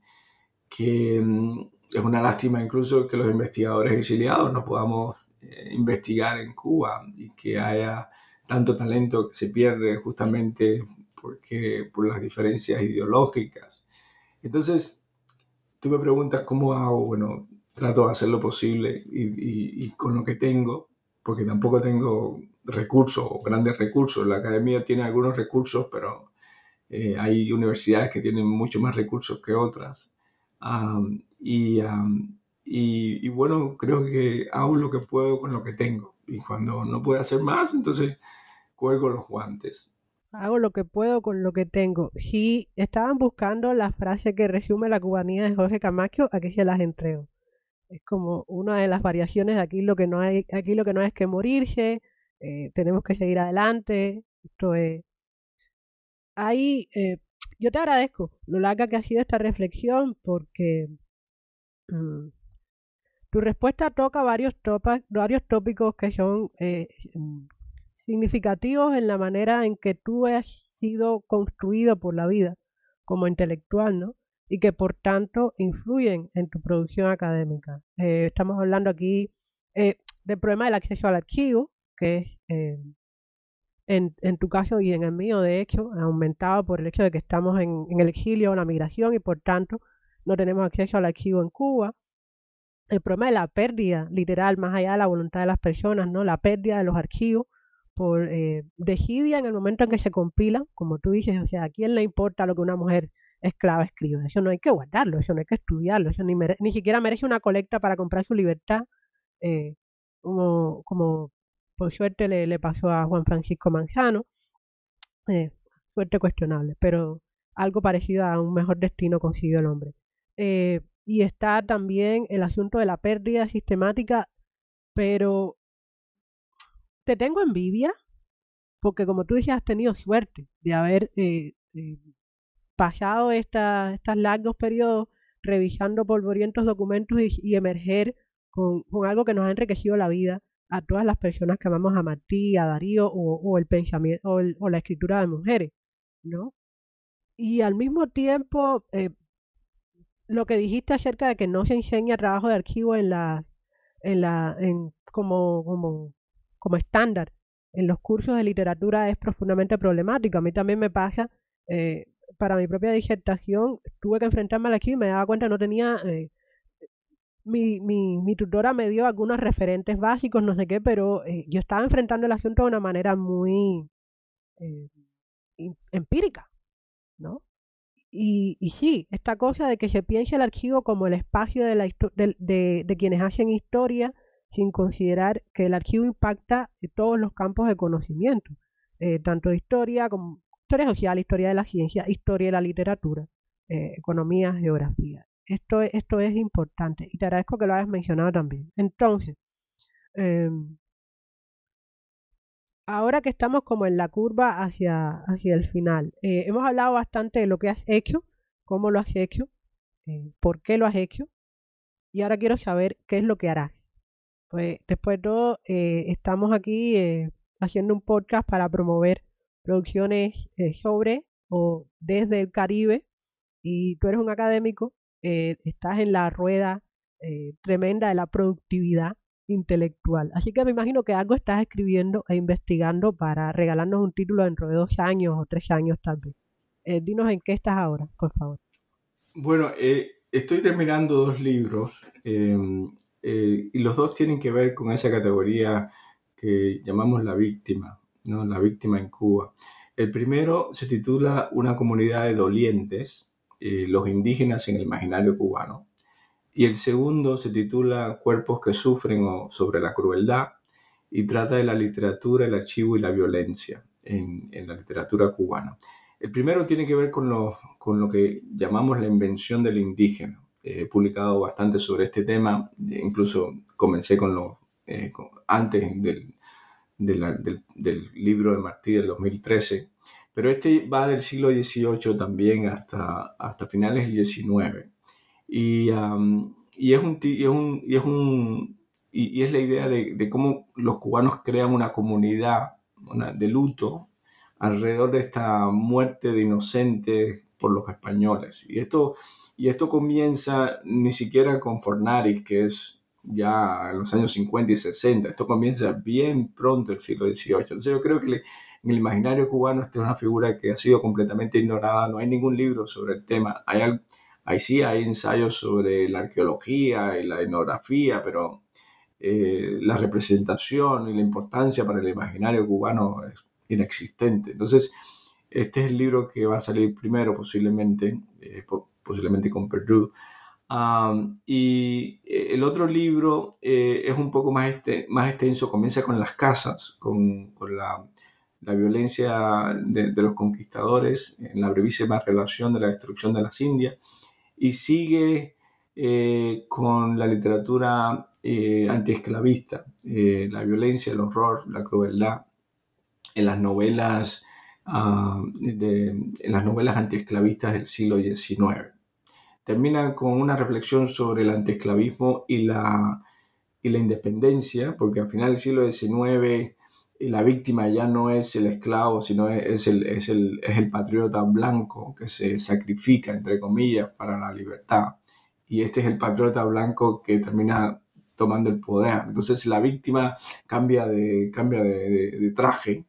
que mm, es una lástima incluso que los investigadores exiliados no podamos eh, investigar en Cuba y que haya tanto talento que se pierde justamente porque, por las diferencias ideológicas. Entonces, tú me preguntas cómo hago, bueno, trato de hacer lo posible y, con lo que tengo, porque tampoco tengo recursos o grandes recursos. La academia tiene algunos recursos, pero eh, hay universidades que tienen mucho más recursos que otras y, y, bueno, creo que hago lo que puedo con lo que tengo. Y cuando no puedo hacer más, entonces cuelgo los guantes. hago lo que puedo con lo que tengo. Si estaban buscando la frase que resume la cubanía de Jorge Camacho, aquí se las entrego. Es como una de las variaciones de aquí lo que no hay, aquí lo que no es que morirse, eh, tenemos que seguir adelante. Esto es. Ahí, eh, yo te agradezco lo larga que ha sido esta reflexión porque mm, tu respuesta toca varios, varios tópicos que son eh, mm, significativos en la manera en que tú has sido construido por la vida como intelectual, ¿no? Y que por tanto influyen en tu producción académica. Eh, estamos hablando aquí eh, del problema del acceso al archivo, que es en, en, tu caso y en el mío, de hecho, aumentado por el hecho de que estamos en, en el exilio o la migración y por tanto no tenemos acceso al archivo en Cuba el problema de la pérdida literal, más allá de la voluntad de las personas, ¿no? La pérdida de los archivos por eh, desidia en el momento en que se compilan, como tú dices, o sea, ¿a quién le importa lo que una mujer esclava escribe? Eso no hay que guardarlo, eso no hay que estudiarlo, eso ni, ni siquiera merece una colecta para comprar su libertad, eh, como, como por suerte le, le, pasó a Juan Francisco Manzano, eh, suerte cuestionable, pero algo parecido a un mejor destino consiguió el hombre. Eh, y está también el asunto de la pérdida sistemática, pero te tengo envidia, porque como tú dices, has tenido suerte de haber pasado estos largos periodos revisando polvorientos documentos y, emerger con, algo que nos ha enriquecido la vida a todas las personas que amamos a Martí, a Darío o, el pensamiento o, la escritura de mujeres, ¿no? Y al mismo tiempo, eh, lo que dijiste acerca de que no se enseña trabajo de archivo en la, en la, en, como, como, como estándar en los cursos de literatura es profundamente problemático. A mí también me pasa, eh, para mi propia disertación, tuve que enfrentarme al archivo y me daba cuenta que no tenía, eh, mi, mi, tutora me dio algunos referentes básicos, no sé qué, pero eh, yo estaba enfrentando el asunto de una manera muy empírica, ¿no? Y, y, sí, esta cosa de que se piense el archivo como el espacio de, la de, de, quienes hacen historia, sin considerar que el archivo impacta todos los campos de conocimiento, eh, tanto historia como historia social, historia de la ciencia, historia de la literatura, eh, economía, geografía. Esto, es importante y te agradezco que lo hayas mencionado también. Entonces, eh, ahora que estamos como en la curva hacia, hacia el final, eh, hemos hablado bastante de lo que has hecho, cómo lo has hecho, eh, por qué lo has hecho, y ahora quiero saber qué es lo que harás. Pues después de todo, estamos aquí haciendo un podcast para promover producciones sobre o desde el Caribe, y tú eres un académico, estás en la rueda tremenda de la productividad intelectual. Así que me imagino que algo estás escribiendo e investigando para regalarnos un título dentro de dos años o tres años tal vez. Eh, dinos en qué estás ahora, por favor. Bueno, eh, estoy terminando dos libros em, eh, y los dos tienen que ver con esa categoría que llamamos la víctima, la víctima en Cuba. El primero se titula Una comunidad de dolientes, los indígenas en el imaginario cubano y el segundo se titula Cuerpos que sufren o sobre la crueldad y trata de la literatura, el archivo y la violencia en, la literatura cubana. El primero tiene que ver con lo, con lo que llamamos la invención del indígena. He publicado bastante sobre este tema, incluso comencé con lo, eh, antes del, del, del, libro de Martí del 2013, pero este va del siglo XVIII también hasta, hasta finales del XIX. Y, y, es un, y, es un, y, es un, y, es la idea de, de, cómo los cubanos crean una comunidad de luto alrededor de esta muerte de inocentes por los españoles. Y esto, y esto comienza ni siquiera con Fornaris, que es ya en los años 50 y 60. Esto comienza bien pronto el siglo XVIII. Entonces yo creo que en el imaginario cubano esta es una figura que ha sido completamente ignorada. No hay ningún libro sobre el tema. Hay, Ahí sí hay ensayos sobre la arqueología y la etnografía, pero eh, la representación y la importancia para el imaginario cubano es inexistente. Entonces, este es el libro que va a salir primero, posiblemente, eh, posiblemente con Perdue. y eh, el otro libro es un poco más, este, más extenso, comienza con las casas, con, con la violencia de, los conquistadores en la brevísima relación de la destrucción de las Indias y sigue eh, con la literatura eh, antiesclavista, eh, la violencia, el horror, la crueldad en las novelas, ah, en las novelas antiesclavistas del siglo XIX. Termina con una reflexión sobre el antiesclavismo y la, y la independencia, porque al final del siglo XIX la víctima ya no es el esclavo, sino es el, es el, es el patriota blanco que se sacrifica, entre comillas, para la libertad. Y este es el patriota blanco que termina tomando el poder. Entonces la víctima cambia de, cambia de, traje.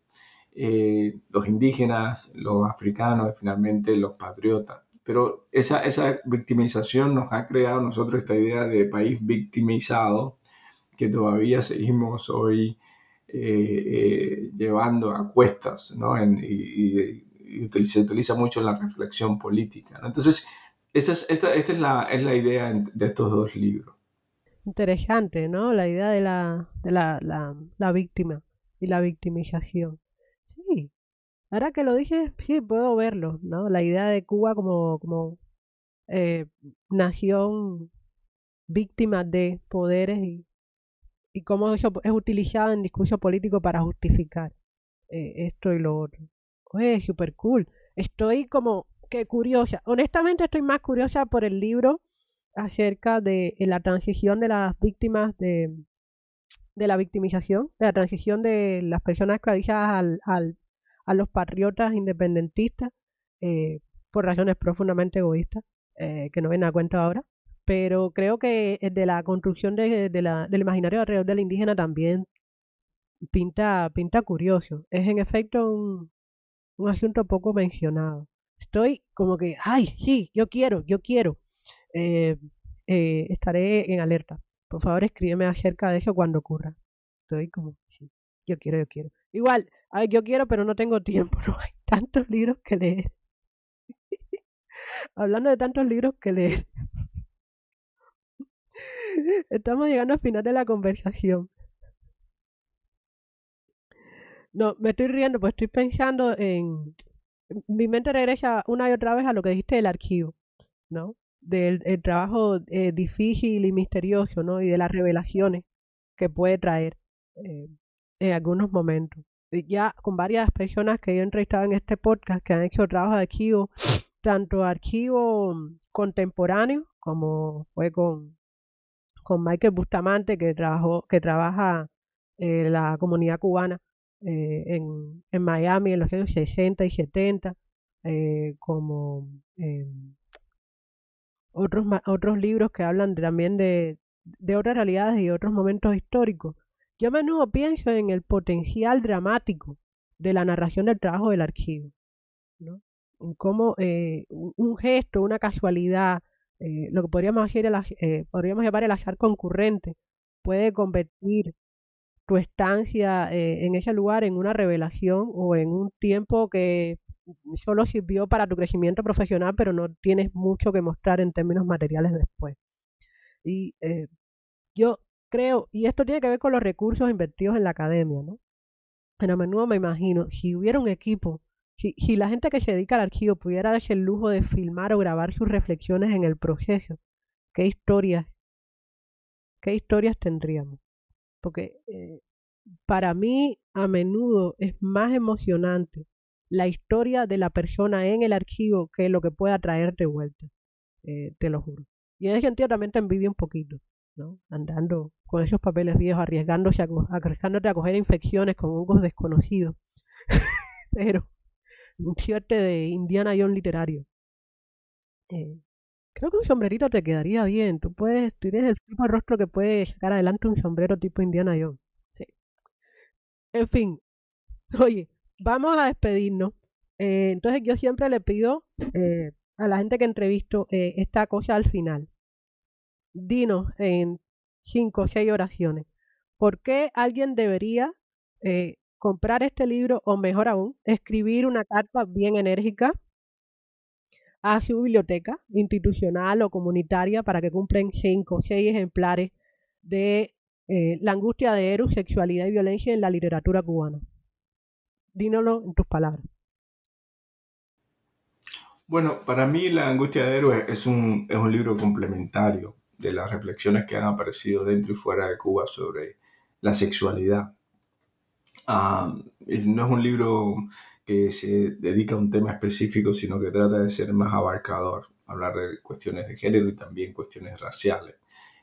Eh, los indígenas, los africanos y finalmente los patriotas. Pero esa, esa victimización nos ha creado nosotros esta idea de país victimizado que todavía seguimos hoy eh, eh, llevando a cuestas, ¿no? y, se utiliza mucho en la reflexión política. Entonces, esta, es, esta, esta es, la, es la idea de estos dos libros. Interesante, ¿no? La idea de la, de la, la, la víctima y la victimización. Ahora que lo dije, sí, puedo verlo, ¿no? La idea de Cuba como, como eh, nación víctima de poderes y, y cómo eso es utilizado en discurso político para justificar eh, esto y lo otro. Oye, súper cool. Estoy como que curiosa. Honestamente estoy más curiosa por el libro acerca de la transición de las víctimas de, de la victimización, de la transición de las personas esclavizadas al, al, a los patriotas independentistas, eh, por razones profundamente egoístas, eh, que no ven a cuenta ahora pero creo que de la construcción de, la, del imaginario alrededor del indígena también pinta, pinta curioso. Es en efecto un, un asunto poco mencionado. Estoy como que, ay, sí, yo quiero, yo quiero. Eh, eh, estaré en alerta. Por favor, escríbeme acerca de eso cuando ocurra. Estoy como, sí, yo quiero, yo quiero. Igual, ay, yo quiero, pero no tengo tiempo. No hay tantos libros que leer. Hablando de tantos libros que leer. Estamos llegando al final de la conversación. No, me estoy riendo, pues estoy pensando en... Mi mente regresa una y otra vez a lo que dijiste del archivo, ¿no? Del trabajo eh, difícil y misterioso, ¿no? Y de las revelaciones que puede traer eh, en algunos momentos. ya con varias personas que yo he entrevistado en este podcast que han hecho trabajo de archivo, tanto archivo contemporáneo como fue con con Michael Bustamante, que, trabajó, que trabaja eh, la comunidad cubana eh, en, en, Miami en los años 60 y 70, eh, como otros, otros libros que hablan también de, de otras realidades y otros momentos históricos. Yo a menudo pienso en el potencial dramático de la narración del trabajo del archivo, ¿no? en cómo un gesto, una casualidad, eh, lo que podríamos, hacer eh, podríamos llamar el azar concurrente, puede convertir tu estancia eh, en ese lugar en una revelación o en un tiempo que solo sirvió para tu crecimiento profesional, pero no tienes mucho que mostrar en términos materiales después. Y yo creo, y esto tiene que ver con los recursos invertidos en la academia, ¿no? Pero a menudo me imagino, si hubiera un equipo si, la gente que se dedica al archivo pudiera darse el lujo de filmar o grabar sus reflexiones en el proceso, ¿qué historias, qué historias tendríamos? Porque eh, para mí a menudo es más emocionante la historia de la persona en el archivo que lo que pueda traer de vuelta, eh, te lo juro. Y en ese sentido también te envidio un poquito, Andando con esos papeles viejos, arriesgándose a, arriesgándote a coger infecciones con hongos desconocidos. Pero un cierto de Indiana Jones literario. Eh, creo que un sombrerito te quedaría bien. Tú puedes, tú tienes el tipo de rostro que puede sacar adelante un sombrero tipo Indiana Jones. Sí. En fin, oye, vamos a despedirnos. Eh, entonces yo siempre le pido eh, a la gente que entrevisto esta cosa al final. Dinos en cinco o seis oraciones. ¿Por qué alguien debería comprar este libro o mejor aún, escribir una carta bien enérgica a su biblioteca institucional o comunitaria para que cumplen cinco o seis ejemplares de eh, La angustia de Eros, sexualidad y violencia en la literatura cubana. dínoslo en tus palabras. Bueno, para mí La angustia de héroes es un, es un libro complementario de las reflexiones que han aparecido dentro y fuera de Cuba sobre la sexualidad. Ah, no es un libro que se dedica a un tema específico, sino que trata de ser más abarcador, hablar de cuestiones de género y también cuestiones raciales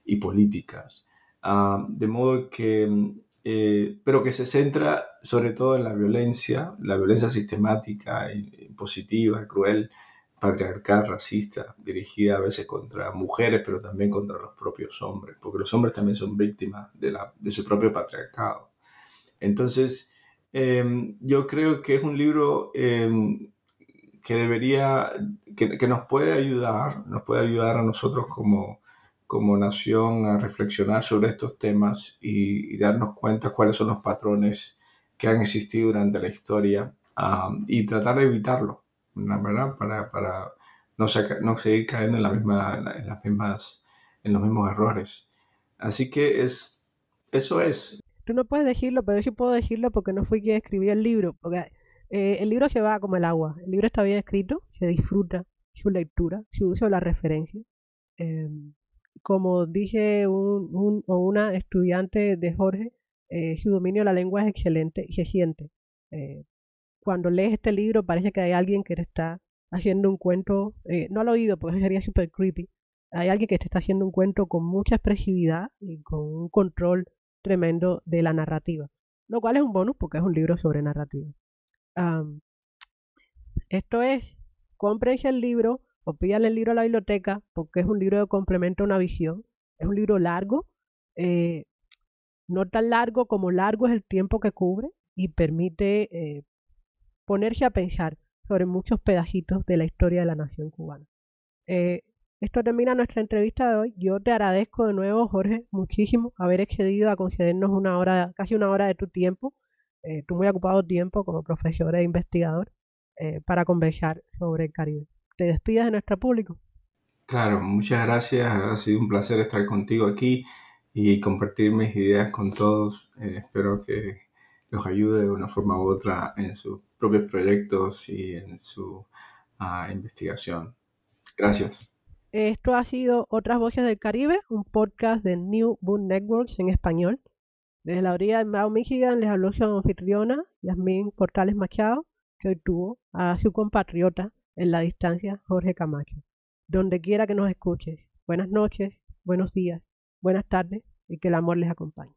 y políticas. Ah, de modo que, eh, pero que se centra sobre todo en la violencia, la violencia sistemática, impositiva, cruel, patriarcal, racista, dirigida a veces contra mujeres, pero también contra los propios hombres, porque los hombres también son víctimas de, la, de su propio patriarcado. Entonces, em, yo creo que es un libro em, que debería, que, que, nos puede ayudar, nos puede ayudar a nosotros como, como nación a reflexionar sobre estos temas y, darnos cuenta cuáles son los patrones que han existido durante la historia y tratar de evitarlo ¿verdad? Para, para no, no, seguir cayendo en, la misma, en, las mismas, en los mismos errores. Así que es, eso es. Tú no puedes decirlo, pero yo puedo decirlo porque no fui quien escribió el libro. Porque eh, el libro se va como el agua. El libro está bien escrito, se disfruta su lectura, su uso de la referencia. Em, como dije un, un, o una estudiante de Jorge, eh, su dominio de la lengua es excelente y se siente. Eh, cuando lees este libro parece que hay alguien que te está haciendo un cuento, eh, no al oído porque sería súper creepy, hay alguien que te está haciendo un cuento con mucha expresividad y con un control tremendo de la narrativa, lo cual es un bonus porque es un libro sobre narrativa. esto es, cómprense el libro o pídanle el libro a la biblioteca porque es un libro que complementa una visión, es un libro largo, eh, no tan largo como largo es el tiempo que cubre y permite eh, ponerse a pensar sobre muchos pedacitos de la historia de la nación cubana. Eh, esto termina nuestra entrevista de hoy. Yo te agradezco de nuevo, Jorge, muchísimo haber excedido a concedernos una hora, casi una hora de tu tiempo, eh, tu muy ocupado tiempo como profesor e investigador, eh, para conversar sobre el Caribe. ¿Te despidas de nuestro público? Claro, muchas gracias. Ha sido un placer estar contigo aquí y compartir mis ideas con todos. espero que los ayude de una forma u otra en sus propios proyectos y en su uh, investigación. Gracias. Esto ha sido Otras Voces del Caribe, un podcast de New Boom Networks en español. Desde la orilla de Mao, Michigan, les habló su anfitriona, Yasmín Portales Machado, que hoy tuvo a su compatriota en la distancia, Jorge Camacho. Donde quiera que nos escuches, buenas noches, buenos días, buenas tardes y que el amor les acompañe.